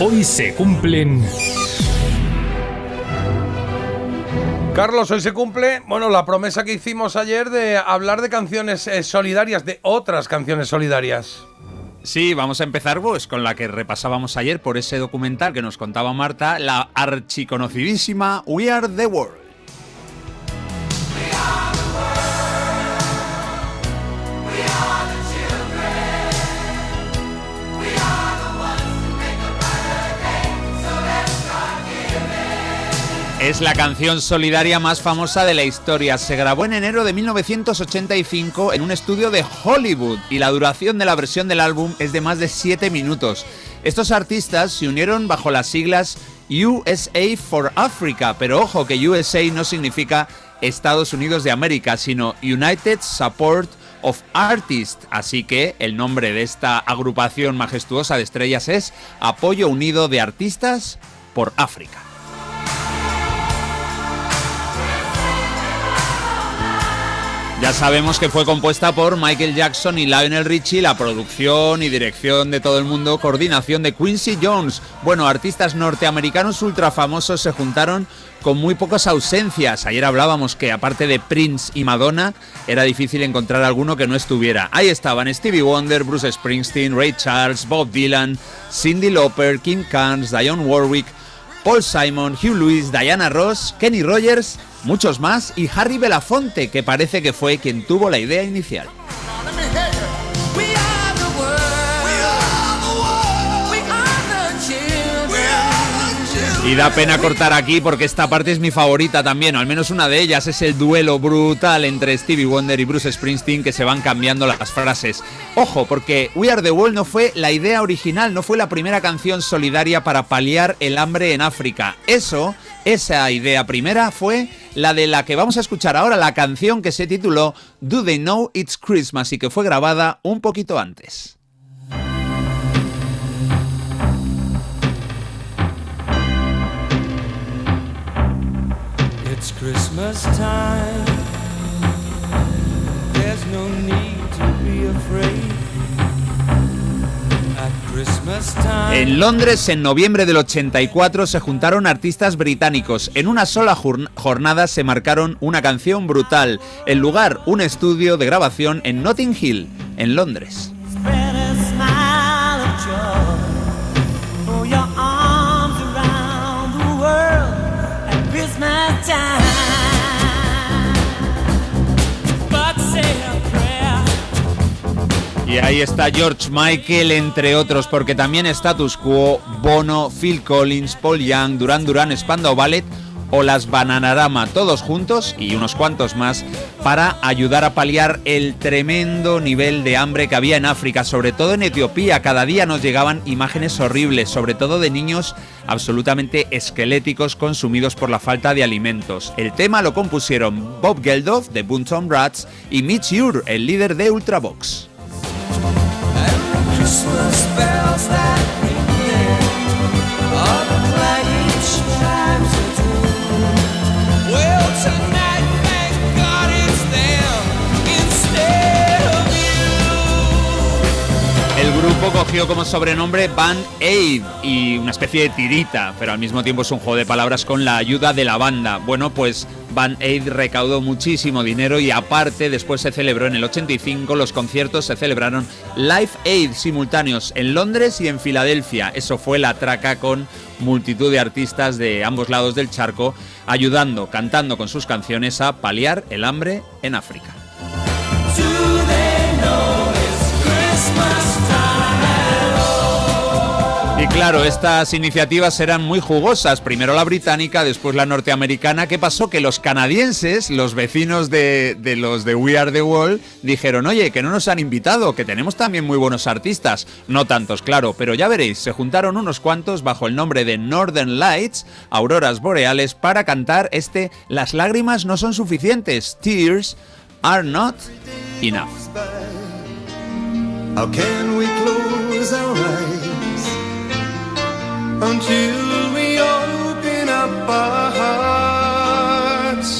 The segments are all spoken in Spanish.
Hoy se cumplen... Carlos, hoy se cumple, bueno, la promesa que hicimos ayer de hablar de canciones eh, solidarias, de otras canciones solidarias. Sí, vamos a empezar pues, con la que repasábamos ayer por ese documental que nos contaba Marta, la archiconocidísima We Are the World. Es la canción solidaria más famosa de la historia. Se grabó en enero de 1985 en un estudio de Hollywood y la duración de la versión del álbum es de más de 7 minutos. Estos artistas se unieron bajo las siglas USA for Africa, pero ojo que USA no significa Estados Unidos de América, sino United Support of Artists, así que el nombre de esta agrupación majestuosa de estrellas es Apoyo Unido de Artistas por África. Ya sabemos que fue compuesta por Michael Jackson y Lionel Richie, la producción y dirección de todo el mundo, coordinación de Quincy Jones. Bueno, artistas norteamericanos ultra famosos se juntaron con muy pocas ausencias. Ayer hablábamos que aparte de Prince y Madonna, era difícil encontrar alguno que no estuviera. Ahí estaban Stevie Wonder, Bruce Springsteen, Ray Charles, Bob Dylan, Cindy Lauper, Kim Carnes, Dionne Warwick, Paul Simon, Hugh Lewis, Diana Ross, Kenny Rogers muchos más y Harry Belafonte, que parece que fue quien tuvo la idea inicial. Y da pena cortar aquí porque esta parte es mi favorita también, o al menos una de ellas, es el duelo brutal entre Stevie Wonder y Bruce Springsteen que se van cambiando las frases. Ojo, porque We Are the World no fue la idea original, no fue la primera canción solidaria para paliar el hambre en África. Eso, esa idea primera fue la de la que vamos a escuchar ahora, la canción que se tituló Do They Know It's Christmas y que fue grabada un poquito antes. En Londres, en noviembre del 84, se juntaron artistas británicos. En una sola jornada se marcaron una canción brutal. El lugar, un estudio de grabación en Notting Hill, en Londres. Y ahí está George Michael, entre otros, porque también Status Quo, Bono, Phil Collins, Paul Young, Duran Duran, Spandau Ballet o las Bananarama, todos juntos y unos cuantos más, para ayudar a paliar el tremendo nivel de hambre que había en África, sobre todo en Etiopía. Cada día nos llegaban imágenes horribles, sobre todo de niños absolutamente esqueléticos consumidos por la falta de alimentos. El tema lo compusieron Bob Geldof de Bunton Rats y Mitch Ure, el líder de Ultravox. Christmas como sobrenombre Band Aid y una especie de tirita, pero al mismo tiempo es un juego de palabras con la ayuda de la banda. Bueno, pues Band Aid recaudó muchísimo dinero y aparte después se celebró en el 85 los conciertos se celebraron Live Aid simultáneos en Londres y en Filadelfia. Eso fue la traca con multitud de artistas de ambos lados del charco ayudando, cantando con sus canciones a paliar el hambre en África. Y claro, estas iniciativas eran muy jugosas. Primero la británica, después la norteamericana. ¿Qué pasó? Que los canadienses, los vecinos de, los de We Are the World, dijeron, oye, que no nos han invitado, que tenemos también muy buenos artistas. No tantos, claro, pero ya veréis, se juntaron unos cuantos bajo el nombre de Northern Lights, auroras boreales, para cantar este Las lágrimas no son suficientes. Tears are not enough.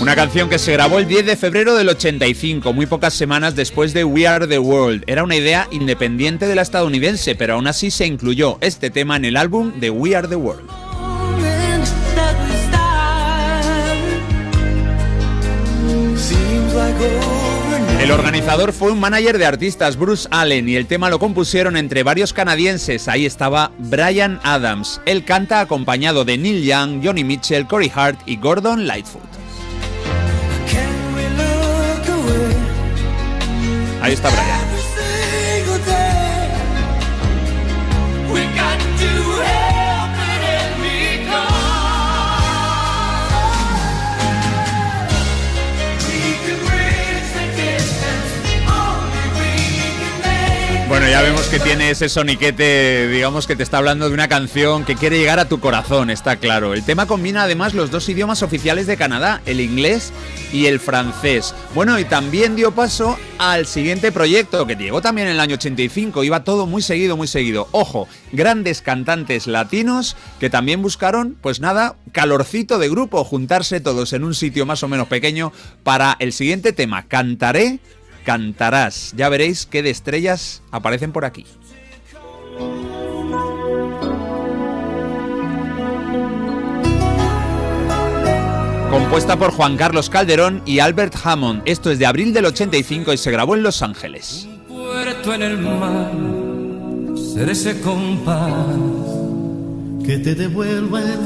Una canción que se grabó el 10 de febrero del 85, muy pocas semanas después de We Are the World. Era una idea independiente de la estadounidense, pero aún así se incluyó este tema en el álbum de We Are the World. Organizador fue un manager de artistas, Bruce Allen, y el tema lo compusieron entre varios canadienses. Ahí estaba Brian Adams. Él canta acompañado de Neil Young, Johnny Mitchell, Corey Hart y Gordon Lightfoot. Ahí está Brian. Bueno, ya vemos que tiene ese soniquete, digamos que te está hablando de una canción que quiere llegar a tu corazón, está claro. El tema combina además los dos idiomas oficiales de Canadá, el inglés y el francés. Bueno, y también dio paso al siguiente proyecto que llegó también en el año 85, iba todo muy seguido, muy seguido. Ojo, grandes cantantes latinos que también buscaron, pues nada, calorcito de grupo, juntarse todos en un sitio más o menos pequeño para el siguiente tema, Cantaré cantarás. Ya veréis qué de estrellas aparecen por aquí. Compuesta por Juan Carlos Calderón y Albert Hammond. Esto es de abril del 85 y se grabó en Los Ángeles. puerto en el mar, ser ese compás que te devuelva el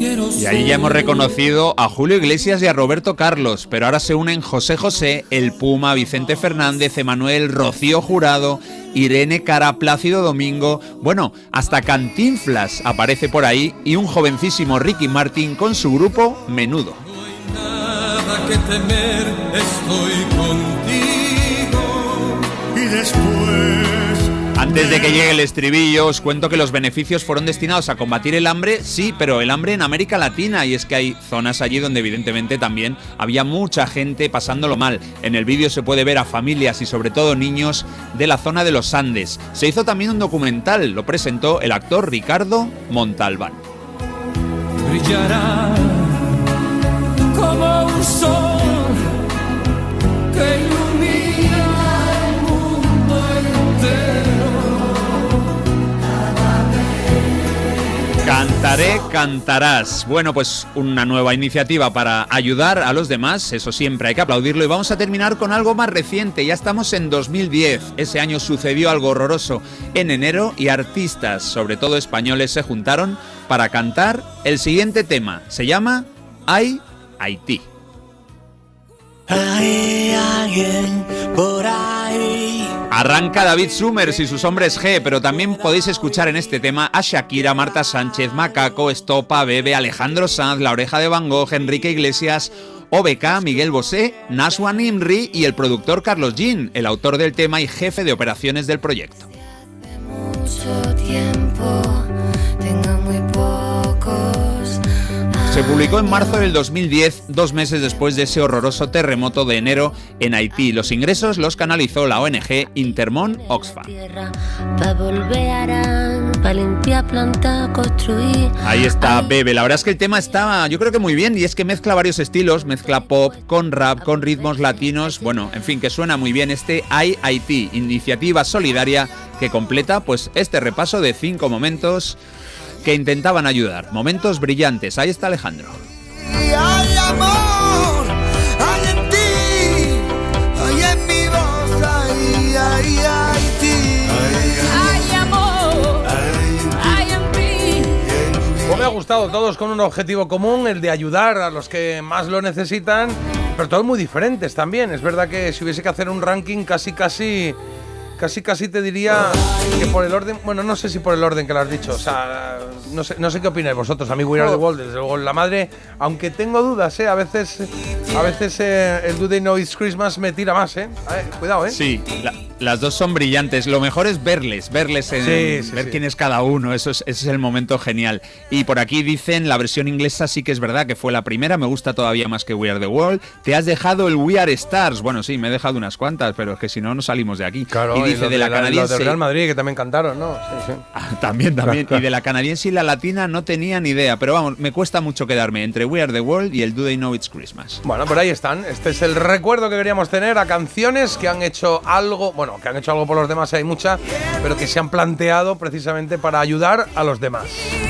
y ahí ya hemos reconocido a Julio Iglesias y a Roberto Carlos, pero ahora se unen José José, El Puma, Vicente Fernández, Emanuel, Rocío Jurado, Irene Cara, Plácido Domingo, bueno, hasta Cantinflas aparece por ahí y un jovencísimo Ricky Martin con su grupo Menudo. que temer, estoy contigo y después antes de que llegue el estribillo, os cuento que los beneficios fueron destinados a combatir el hambre, sí, pero el hambre en América Latina, y es que hay zonas allí donde evidentemente también había mucha gente pasándolo mal. En el vídeo se puede ver a familias y sobre todo niños de la zona de los Andes. Se hizo también un documental, lo presentó el actor Ricardo Montalbán. Brillará como un sol Cantaré, cantarás. Bueno, pues una nueva iniciativa para ayudar a los demás, eso siempre hay que aplaudirlo. Y vamos a terminar con algo más reciente. Ya estamos en 2010. Ese año sucedió algo horroroso en enero y artistas, sobre todo españoles, se juntaron para cantar el siguiente tema. Se llama Hay Haití. Hay alguien por. Arranca David Summers y sus hombres G, pero también podéis escuchar en este tema a Shakira, Marta Sánchez, Macaco, Estopa, Bebe, Alejandro Sanz, La Oreja de Van Gogh, Enrique Iglesias, OBK, Miguel Bosé, Naswan Imri y el productor Carlos Jean, el autor del tema y jefe de operaciones del proyecto. Se publicó en marzo del 2010, dos meses después de ese horroroso terremoto de enero en Haití. Los ingresos los canalizó la ONG Intermon Oxfam. Ahí está Bebe. La verdad es que el tema está, yo creo que muy bien, y es que mezcla varios estilos, mezcla pop con rap, con ritmos latinos. Bueno, en fin, que suena muy bien este Haití, iniciativa solidaria que completa pues este repaso de cinco momentos que intentaban ayudar. Momentos brillantes. Ahí está Alejandro. me ha gustado, todos con un objetivo común, el de ayudar a los que más lo necesitan, pero todos muy diferentes también. Es verdad que si hubiese que hacer un ranking casi casi casi casi te diría que por el orden, bueno, no sé si por el orden que lo has dicho, o sea, no sé, no sé qué opináis vosotros. A mí We Are the World, desde luego la madre, aunque tengo dudas, ¿eh? A veces, a veces eh, el Do They Know It's Christmas me tira más, ¿eh? cuidado, ¿eh? Sí, Las dos son brillantes. Lo mejor es verles, verles, en, ver quién es cada uno. Eso es, ese es el momento genial. Y por aquí dicen, la versión inglesa sí que es verdad que fue la primera. Me gusta todavía más que We Are the World. Te has dejado el We Are Stars. Bueno, sí, me he dejado unas cuantas, pero es que si no, no salimos de aquí. Claro, y dice de, la, canadiense. Real Madrid, que también cantaron, ¿no? Sí, sí. Ah, también, también. y de la canadiense y la latina no tenía ni idea. Pero vamos, me cuesta mucho quedarme entre We Are the World y el Do They Know It's Christmas. Bueno, por ahí están. Este es el recuerdo que queríamos tener a canciones que han hecho algo, que han hecho algo por los demás, hay muchas, pero que se han planteado precisamente para ayudar a los demás.